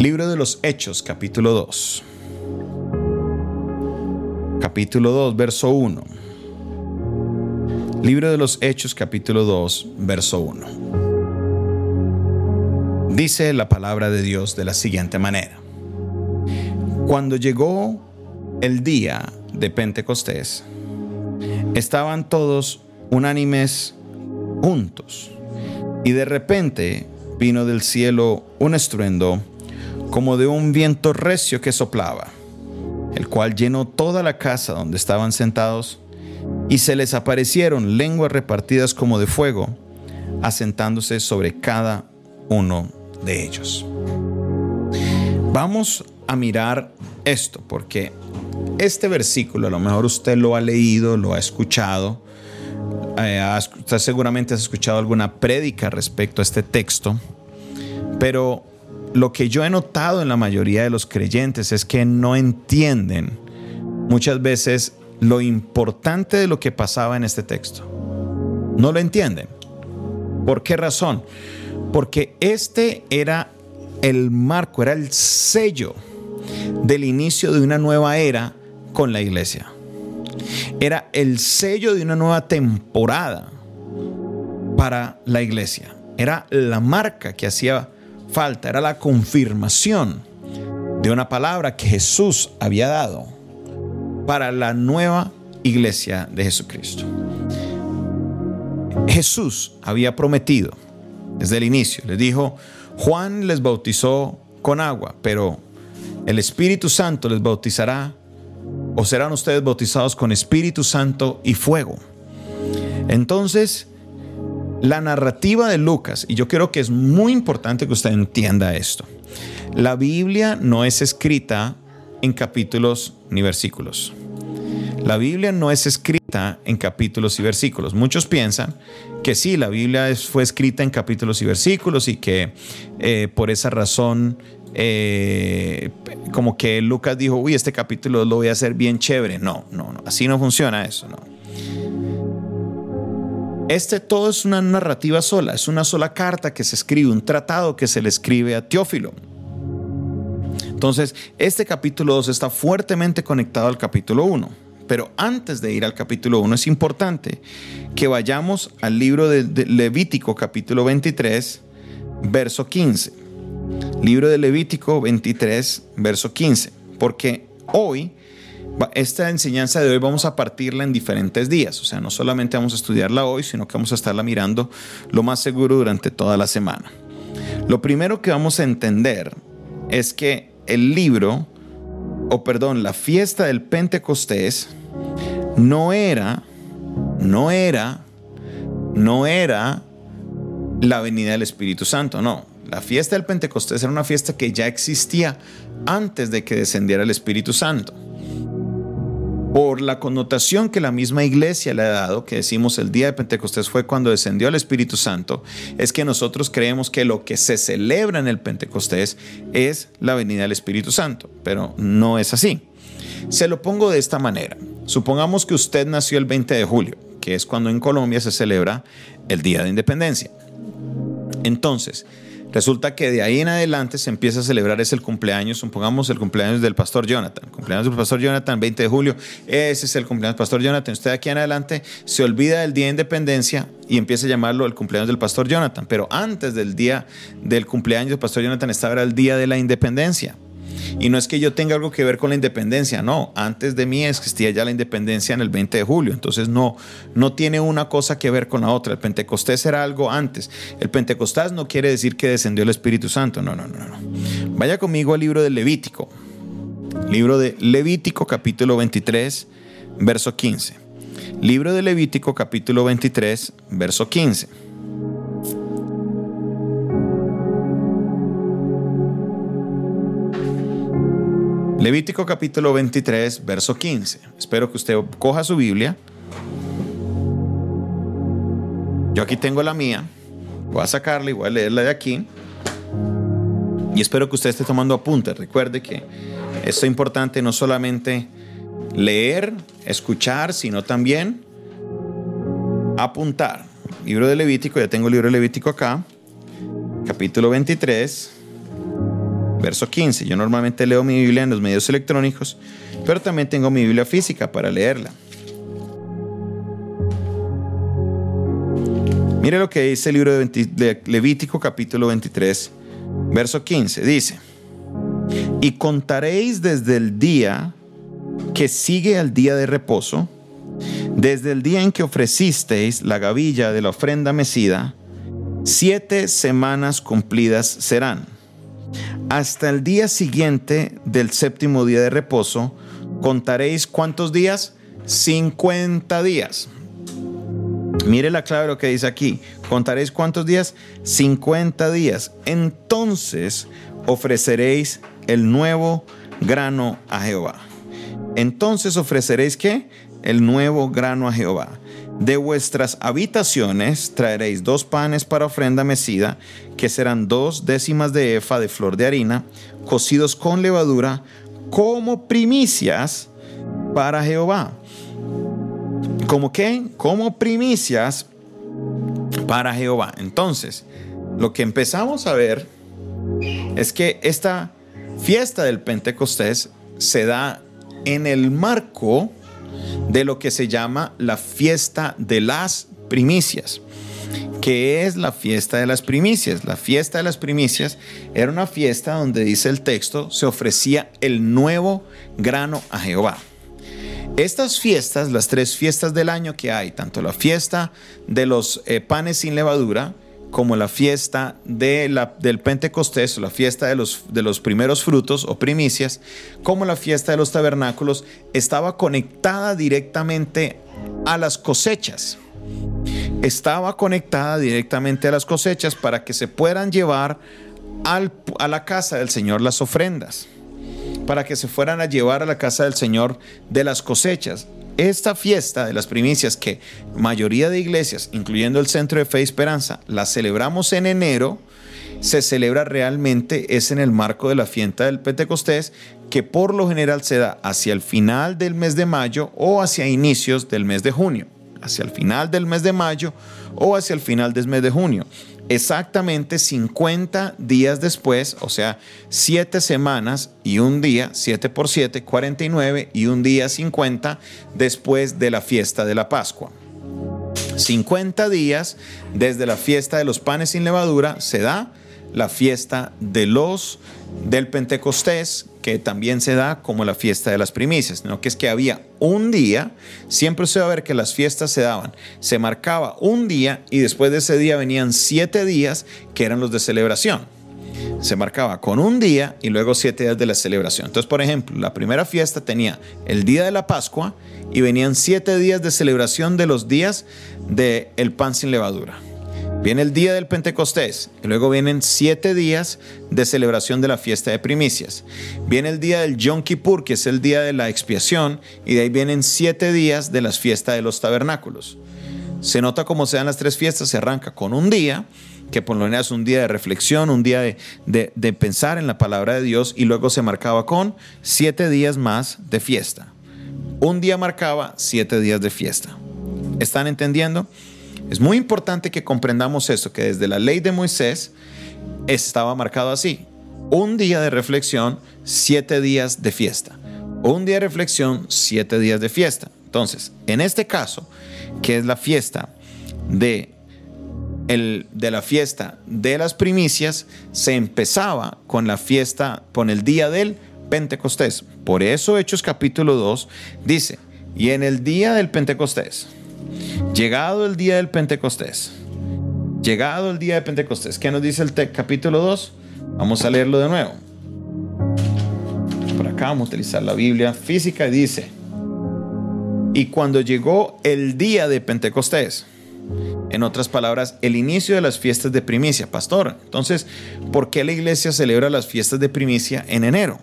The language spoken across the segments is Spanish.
Libro de los Hechos, capítulo 2. Capítulo 2, verso 1. Libro de los Hechos, capítulo 2, verso 1. Dice la palabra de Dios de la siguiente manera. Cuando llegó el día de Pentecostés, estaban todos unánimes juntos, y de repente vino del cielo un estruendo como de un viento recio que soplaba, el cual llenó toda la casa donde estaban sentados, y se les aparecieron lenguas repartidas como de fuego, asentándose sobre cada uno de ellos. Vamos a mirar esto, porque este versículo, a lo mejor usted lo ha leído, lo ha escuchado, eh, usted seguramente ha escuchado alguna prédica respecto a este texto, pero lo que yo he notado en la mayoría de los creyentes es que no entienden muchas veces lo importante de lo que pasaba en este texto. No lo entienden. ¿Por qué razón? Porque este era el marco, era el sello del inicio de una nueva era con la iglesia. Era el sello de una nueva temporada para la iglesia. Era la marca que hacía falta, era la confirmación de una palabra que Jesús había dado para la nueva iglesia de Jesucristo. Jesús había prometido desde el inicio, les dijo, Juan les bautizó con agua, pero el Espíritu Santo les bautizará o serán ustedes bautizados con Espíritu Santo y fuego. Entonces, la narrativa de Lucas, y yo creo que es muy importante que usted entienda esto, la Biblia no es escrita en capítulos ni versículos. La Biblia no es escrita en capítulos y versículos. Muchos piensan que sí, la Biblia fue escrita en capítulos y versículos y que eh, por esa razón eh, como que Lucas dijo, uy, este capítulo lo voy a hacer bien chévere. No, no, no, así no funciona eso, no. Este todo es una narrativa sola, es una sola carta que se escribe, un tratado que se le escribe a Teófilo. Entonces, este capítulo 2 está fuertemente conectado al capítulo 1. Pero antes de ir al capítulo 1 es importante que vayamos al libro de Levítico capítulo 23, verso 15 libro de Levítico 23, verso 15, porque hoy, esta enseñanza de hoy vamos a partirla en diferentes días, o sea, no solamente vamos a estudiarla hoy, sino que vamos a estarla mirando lo más seguro durante toda la semana. Lo primero que vamos a entender es que el libro, o perdón, la fiesta del Pentecostés, no era, no era, no era la venida del Espíritu Santo, no. La fiesta del Pentecostés era una fiesta que ya existía antes de que descendiera el Espíritu Santo. Por la connotación que la misma iglesia le ha dado, que decimos el día de Pentecostés fue cuando descendió el Espíritu Santo, es que nosotros creemos que lo que se celebra en el Pentecostés es la venida del Espíritu Santo, pero no es así. Se lo pongo de esta manera. Supongamos que usted nació el 20 de julio, que es cuando en Colombia se celebra el Día de Independencia. Entonces, Resulta que de ahí en adelante se empieza a celebrar ese el cumpleaños, supongamos el cumpleaños del pastor Jonathan. El cumpleaños del pastor Jonathan, 20 de julio, ese es el cumpleaños del pastor Jonathan. Usted aquí en adelante se olvida del día de independencia y empieza a llamarlo el cumpleaños del pastor Jonathan. Pero antes del día del cumpleaños del pastor Jonathan estaba el día de la independencia. Y no es que yo tenga algo que ver con la independencia, no. Antes de mí existía ya la independencia en el 20 de julio. Entonces no, no tiene una cosa que ver con la otra. El Pentecostés era algo antes. El Pentecostés no quiere decir que descendió el Espíritu Santo. No, no, no, no. Vaya conmigo al libro de Levítico. Libro de Levítico capítulo 23, verso 15. Libro de Levítico capítulo 23, verso 15. Levítico capítulo 23, verso 15. Espero que usted coja su Biblia. Yo aquí tengo la mía. Voy a sacarla y voy a leerla de aquí. Y espero que usted esté tomando apuntes. Recuerde que esto es importante no solamente leer, escuchar, sino también apuntar. Libro de Levítico, ya tengo el libro de Levítico acá. Capítulo 23 Verso 15. Yo normalmente leo mi Biblia en los medios electrónicos, pero también tengo mi Biblia física para leerla. Mire lo que dice el libro de Levítico capítulo 23, verso 15. Dice, y contaréis desde el día que sigue al día de reposo, desde el día en que ofrecisteis la gavilla de la ofrenda mecida, siete semanas cumplidas serán. Hasta el día siguiente del séptimo día de reposo, contaréis cuántos días? 50 días. Mire la clave de lo que dice aquí. Contaréis cuántos días? 50 días. Entonces ofreceréis el nuevo grano a Jehová. Entonces ofreceréis qué? El nuevo grano a Jehová. De vuestras habitaciones traeréis dos panes para ofrenda mecida, que serán dos décimas de efa de flor de harina, cocidos con levadura, como primicias para Jehová. ¿Como qué? Como primicias para Jehová. Entonces, lo que empezamos a ver es que esta fiesta del Pentecostés se da en el marco de lo que se llama la fiesta de las primicias. ¿Qué es la fiesta de las primicias? La fiesta de las primicias era una fiesta donde dice el texto, se ofrecía el nuevo grano a Jehová. Estas fiestas, las tres fiestas del año que hay, tanto la fiesta de los eh, panes sin levadura, como la fiesta del Pentecostés, la fiesta de los primeros frutos o primicias, como la fiesta de los tabernáculos, estaba conectada directamente a las cosechas. Estaba conectada directamente a las cosechas para que se puedan llevar a la casa del Señor las ofrendas, para que se fueran a llevar a la casa del Señor de las cosechas esta fiesta de las primicias que mayoría de iglesias, incluyendo el Centro de Fe y Esperanza, la celebramos en enero, se celebra realmente es en el marco de la fiesta del Pentecostés, que por lo general se da hacia el final del mes de mayo o hacia inicios del mes de junio, hacia el final del mes de mayo o hacia el final del mes de junio exactamente 50 días después, o sea, 7 semanas y un día, 7 por 7, 49 y un día 50 después de la fiesta de la Pascua. 50 días desde la fiesta de los panes sin levadura se da la fiesta de los del Pentecostés, que también se da como la fiesta de las primicias, no que es que había un día, siempre se va a ver que las fiestas se daban, se marcaba un día y después de ese día venían siete días que eran los de celebración. Se marcaba con un día y luego siete días de la celebración. Entonces, por ejemplo, la primera fiesta tenía el día de la Pascua y venían siete días de celebración de los días del el pan sin levadura. Viene el día del Pentecostés y luego vienen siete días de celebración de la fiesta de primicias. Viene el día del Yom Kippur, que es el día de la expiación, y de ahí vienen siete días de las fiestas de los tabernáculos. Se nota cómo se dan las tres fiestas, se arranca con un día, que por lo general es un día de reflexión, un día de, de pensar en la palabra de Dios, y luego se marcaba con siete días más de fiesta. Un día marcaba siete días de fiesta. ¿Están entendiendo? Es muy importante que comprendamos esto, que desde la ley de Moisés estaba marcado así. Un día de reflexión, siete días de fiesta. Un día de reflexión, siete días de fiesta. Entonces, en este caso, que es la fiesta de, el, de la fiesta de las primicias, se empezaba con la fiesta, con el día del Pentecostés. Por eso Hechos capítulo 2 dice, y en el día del Pentecostés, Llegado el día del Pentecostés. Llegado el día de Pentecostés. ¿Qué nos dice el capítulo 2? Vamos a leerlo de nuevo. Por acá vamos a utilizar la Biblia física y dice, y cuando llegó el día de Pentecostés, en otras palabras, el inicio de las fiestas de primicia, pastor. Entonces, ¿por qué la iglesia celebra las fiestas de primicia en enero?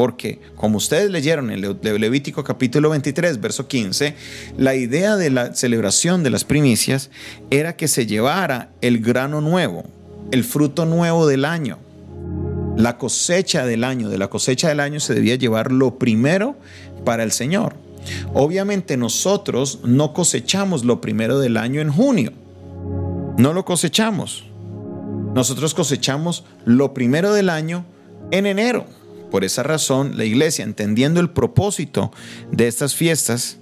Porque, como ustedes leyeron en Levítico capítulo 23, verso 15, la idea de la celebración de las primicias era que se llevara el grano nuevo, el fruto nuevo del año. La cosecha del año, de la cosecha del año se debía llevar lo primero para el Señor. Obviamente nosotros no cosechamos lo primero del año en junio. No lo cosechamos. Nosotros cosechamos lo primero del año en enero. Por esa razón, la iglesia, entendiendo el propósito de estas fiestas,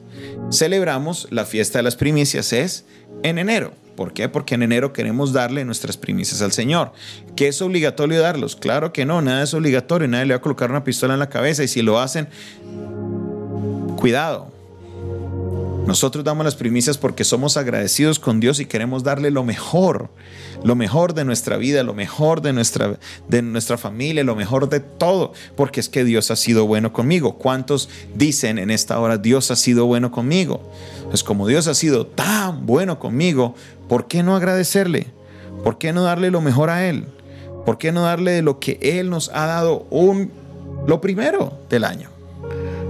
celebramos la fiesta de las primicias, es en enero. ¿Por qué? Porque en enero queremos darle nuestras primicias al Señor. ¿Qué es obligatorio darlos? Claro que no, nada es obligatorio, nadie le va a colocar una pistola en la cabeza y si lo hacen, cuidado. Nosotros damos las primicias porque somos agradecidos con Dios y queremos darle lo mejor, lo mejor de nuestra vida, lo mejor de nuestra, de nuestra familia, lo mejor de todo, porque es que Dios ha sido bueno conmigo. ¿Cuántos dicen en esta hora, Dios ha sido bueno conmigo? Pues como Dios ha sido tan bueno conmigo, ¿por qué no agradecerle? ¿Por qué no darle lo mejor a Él? ¿Por qué no darle de lo que Él nos ha dado un, lo primero del año?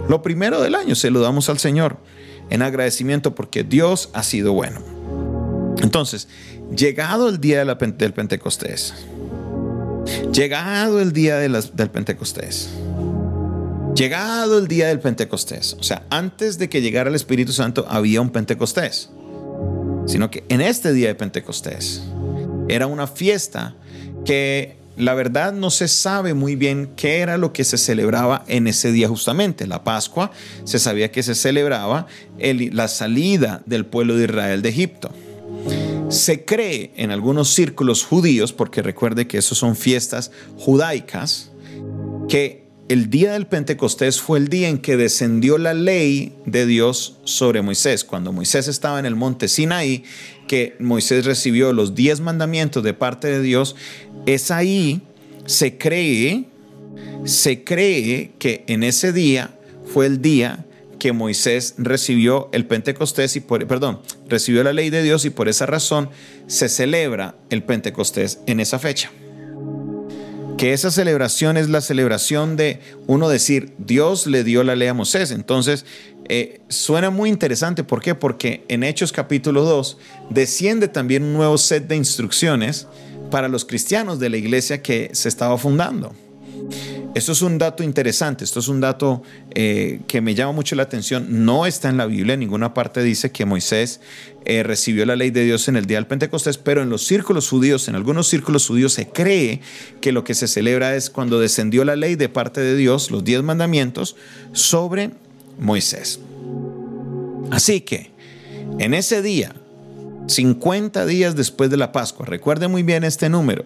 Lo primero del año se lo damos al Señor en agradecimiento porque Dios ha sido bueno. Entonces, llegado el día del Pentecostés, llegado el día del Pentecostés, llegado el día del Pentecostés, o sea, antes de que llegara el Espíritu Santo había un Pentecostés, sino que en este día de Pentecostés era una fiesta que la verdad no se sabe muy bien qué era lo que se celebraba en ese día justamente. La Pascua se sabía que se celebraba la salida del pueblo de Israel de Egipto. Se cree en algunos círculos judíos, porque recuerde que esos son fiestas judaicas, que el día del Pentecostés fue el día en que descendió la ley de Dios sobre Moisés. Cuando Moisés estaba en el monte Sinaí, que Moisés recibió los diez mandamientos de parte de Dios, es ahí, se cree, se cree que en ese día fue el día que Moisés recibió el Pentecostés y perdón, recibió la ley de Dios y por esa razón se celebra el Pentecostés en esa fecha. Que esa celebración es la celebración de uno decir, Dios le dio la ley a Moisés. Entonces, eh, suena muy interesante. ¿Por qué? Porque en Hechos capítulo 2 desciende también un nuevo set de instrucciones para los cristianos de la iglesia que se estaba fundando. Esto es un dato interesante, esto es un dato eh, que me llama mucho la atención. No está en la Biblia, en ninguna parte dice que Moisés eh, recibió la ley de Dios en el día del Pentecostés, pero en los círculos judíos, en algunos círculos judíos se cree que lo que se celebra es cuando descendió la ley de parte de Dios, los diez mandamientos, sobre Moisés. Así que, en ese día, 50 días después de la Pascua, recuerde muy bien este número,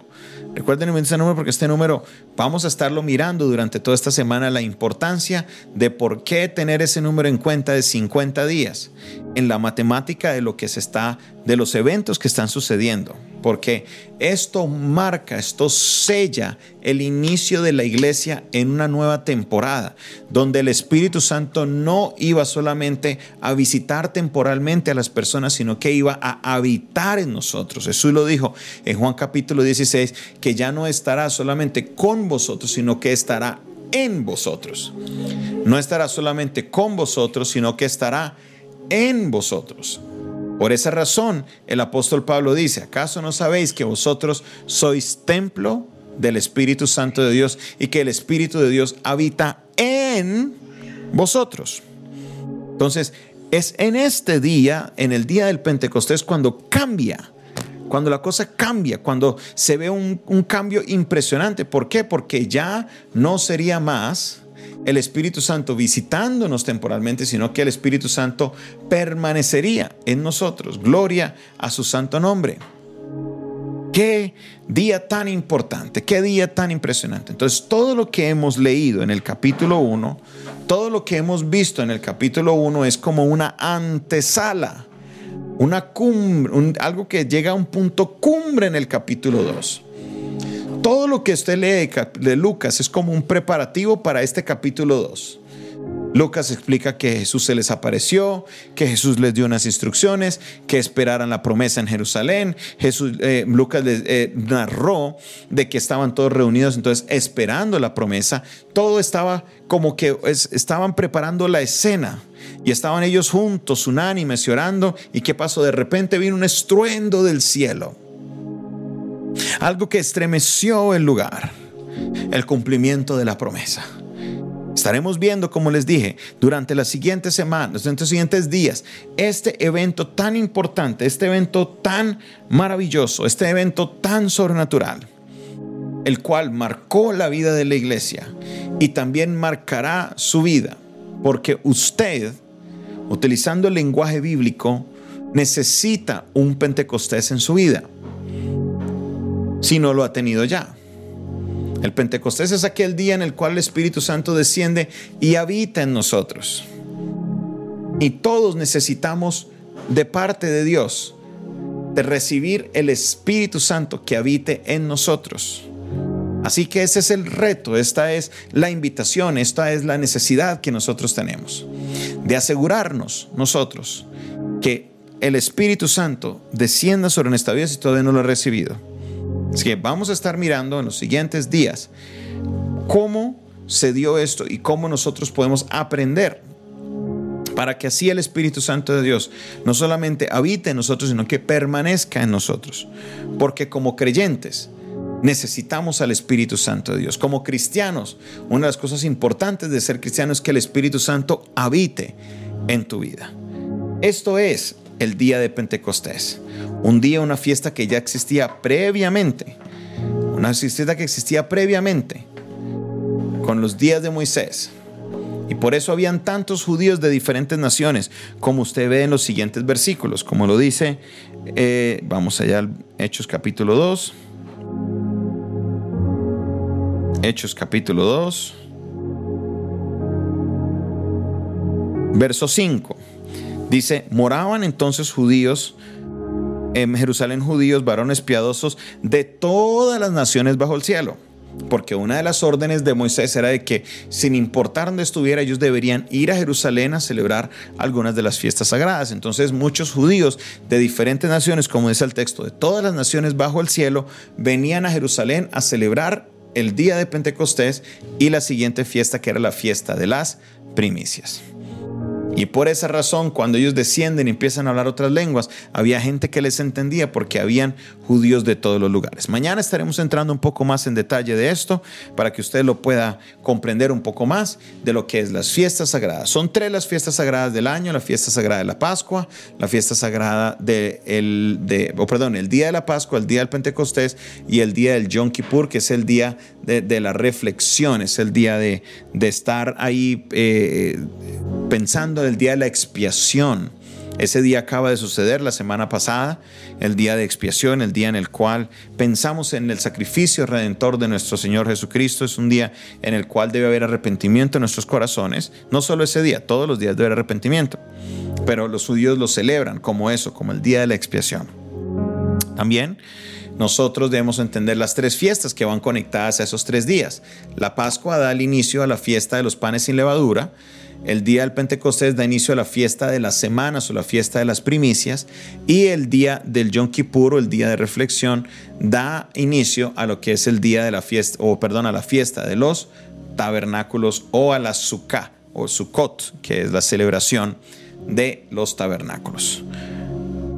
Recuerden ese número porque este número vamos a estarlo mirando durante toda esta semana la importancia de por qué tener ese número en cuenta de 50 días en la matemática de lo que se está de los eventos que están sucediendo porque esto marca, esto sella el inicio de la iglesia en una nueva temporada, donde el Espíritu Santo no iba solamente a visitar temporalmente a las personas, sino que iba a habitar en nosotros. Jesús lo dijo en Juan capítulo 16, que ya no estará solamente con vosotros, sino que estará en vosotros. No estará solamente con vosotros, sino que estará en vosotros. Por esa razón, el apóstol Pablo dice, ¿acaso no sabéis que vosotros sois templo del Espíritu Santo de Dios y que el Espíritu de Dios habita en vosotros? Entonces, es en este día, en el día del Pentecostés, cuando cambia, cuando la cosa cambia, cuando se ve un, cambio impresionante. ¿Por qué? Porque ya no sería más el Espíritu Santo visitándonos temporalmente, sino que el Espíritu Santo permanecería en nosotros. Gloria a su santo nombre. Qué día tan importante, qué día tan impresionante. Entonces, todo lo que hemos leído en el capítulo 1, todo lo que hemos visto en el capítulo 1 es como una antesala, una cumbre, algo que llega a un punto cumbre en el capítulo 2 todo lo que usted lee de Lucas es como un preparativo para este capítulo 2. Lucas explica que Jesús se les apareció, que Jesús les dio unas instrucciones, que esperaran la promesa en Jerusalén. Jesús, eh, Lucas eh, narró de que estaban todos reunidos, entonces esperando la promesa. Todo estaba como que estaban preparando la escena y estaban ellos juntos, unánimes y orando. ¿Y qué pasó? De repente vino un estruendo del cielo algo que estremeció el lugar, el cumplimiento de la promesa. Estaremos viendo, como les dije, durante las siguientes semanas, durante los siguientes días, este evento tan importante, este evento tan maravilloso, este evento tan sobrenatural. el cual marcó la vida de la iglesia y también marcará su vida, porque usted, utilizando el lenguaje bíblico, necesita un Pentecostés en su vida, si no lo ha tenido ya. El Pentecostés es aquel día en el cual el Espíritu Santo desciende y habita en nosotros. Y todos necesitamos de parte de Dios de recibir el Espíritu Santo que habite en nosotros. Así que ese es el reto, esta es la invitación, esta es la necesidad que nosotros tenemos de asegurarnos nosotros que el Espíritu Santo descienda sobre nuestra vida si todavía no lo ha recibido. Así que vamos a estar mirando en los siguientes días cómo se dio esto y cómo nosotros podemos aprender para que así el Espíritu Santo de Dios no solamente habite en nosotros, sino que permanezca en nosotros. Porque como creyentes necesitamos al Espíritu Santo de Dios. Como cristianos, una de las cosas importantes de ser cristiano es que el Espíritu Santo habite en tu vida. Esto es el día de Pentecostés. Un día, una fiesta que ya existía previamente. Una fiesta que existía previamente con los días de Moisés y por eso habían tantos judíos de diferentes naciones, como usted ve en los siguientes versículos, como lo dice, eh, vamos allá al Hechos capítulo 2. Hechos capítulo 2. Verso 5. Dice, moraban entonces judíos en Jerusalén judíos, varones piadosos de todas las naciones bajo el cielo porque una de las órdenes de Moisés era de que sin importar dónde estuviera, ellos deberían ir a Jerusalén a celebrar algunas de las fiestas sagradas. Entonces muchos judíos de diferentes naciones, como dice el texto, de todas las naciones bajo el cielo, venían a Jerusalén a celebrar el día de Pentecostés y la siguiente fiesta que era la fiesta de las primicias. Y por esa razón, cuando ellos descienden y empiezan a hablar otras lenguas, había gente que les entendía porque habían judíos de todos los lugares. Mañana estaremos entrando un poco más en detalle de esto para que usted lo pueda comprender un poco más de lo que es las fiestas sagradas. Son tres las fiestas sagradas del año, la fiesta sagrada de la Pascua, la fiesta sagrada de el, de, perdón, el día de la Pascua, el día del Pentecostés y el día del Yom Kippur, que es el día de, la reflexión, es el día de, estar ahí eh, pensando del día de la expiación. Ese día acaba de suceder la semana pasada, el día de expiación, el día en el cual pensamos en el sacrificio redentor de nuestro Señor Jesucristo. Es un día en el cual debe haber arrepentimiento en nuestros corazones. No solo ese día, todos los días debe haber arrepentimiento. Pero los judíos lo celebran como eso, como el día de la expiación. También nosotros debemos entender las tres fiestas que van conectadas a esos tres días. La Pascua da el inicio a la fiesta de los panes sin levadura el día del Pentecostés da inicio a la fiesta de las semanas o la fiesta de las primicias y el día del Yom Kippur el día de reflexión da inicio a lo que es el día de la fiesta o perdón, a la fiesta de los tabernáculos o a la Sukkah o Sukkot, que es la celebración de los tabernáculos.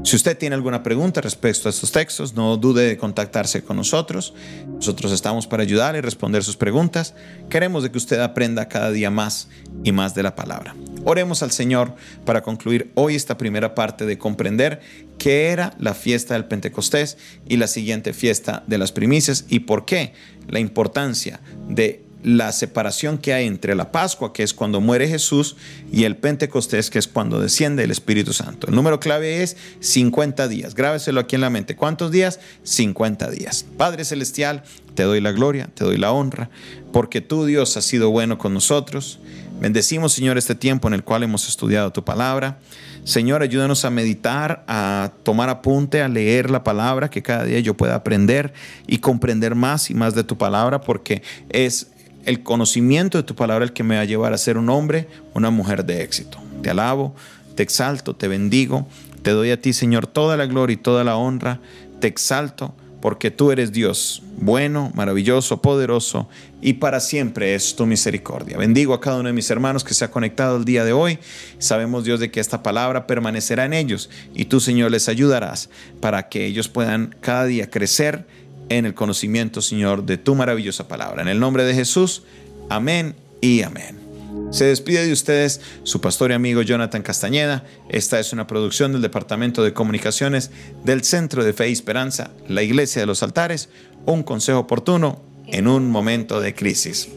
Si usted tiene alguna pregunta respecto a estos textos, no dude de contactarse con nosotros. Nosotros estamos para ayudar y responder sus preguntas. Queremos de que usted aprenda cada día más y más de la palabra. Oremos al Señor para concluir hoy esta primera parte de comprender qué era la fiesta del Pentecostés y la siguiente fiesta de las primicias y por qué la importancia de la separación que hay entre la Pascua, que es cuando muere Jesús, y el Pentecostés, que es cuando desciende el Espíritu Santo. El número clave es 50 días. Grábeselo aquí en la mente. ¿Cuántos días? 50 días. Padre Celestial, te doy la gloria, te doy la honra, porque tú, Dios, has sido bueno con nosotros. Bendecimos, Señor, este tiempo en el cual hemos estudiado tu palabra. Señor, ayúdanos a meditar, a tomar apunte, a leer la palabra, que cada día yo pueda aprender y comprender más y más de tu palabra, porque es el conocimiento de tu palabra el que me va a llevar a ser un hombre, una mujer de éxito. Te alabo, te exalto, te bendigo, te doy a ti, Señor, toda la gloria y toda la honra, te exalto porque tú eres Dios, bueno, maravilloso, poderoso, y para siempre es tu misericordia. Bendigo a cada uno de mis hermanos que se ha conectado el día de hoy. Sabemos, Dios, de que esta palabra permanecerá en ellos, y tú, Señor, les ayudarás para que ellos puedan cada día crecer en el conocimiento, Señor, de tu maravillosa palabra. En el nombre de Jesús, amén y amén. Se despide de ustedes su pastor y amigo Jonathan Castañeda. Esta es una producción del Departamento de Comunicaciones del Centro de Fe y Esperanza, la Iglesia de los Altares. Un consejo oportuno, en un momento de crisis.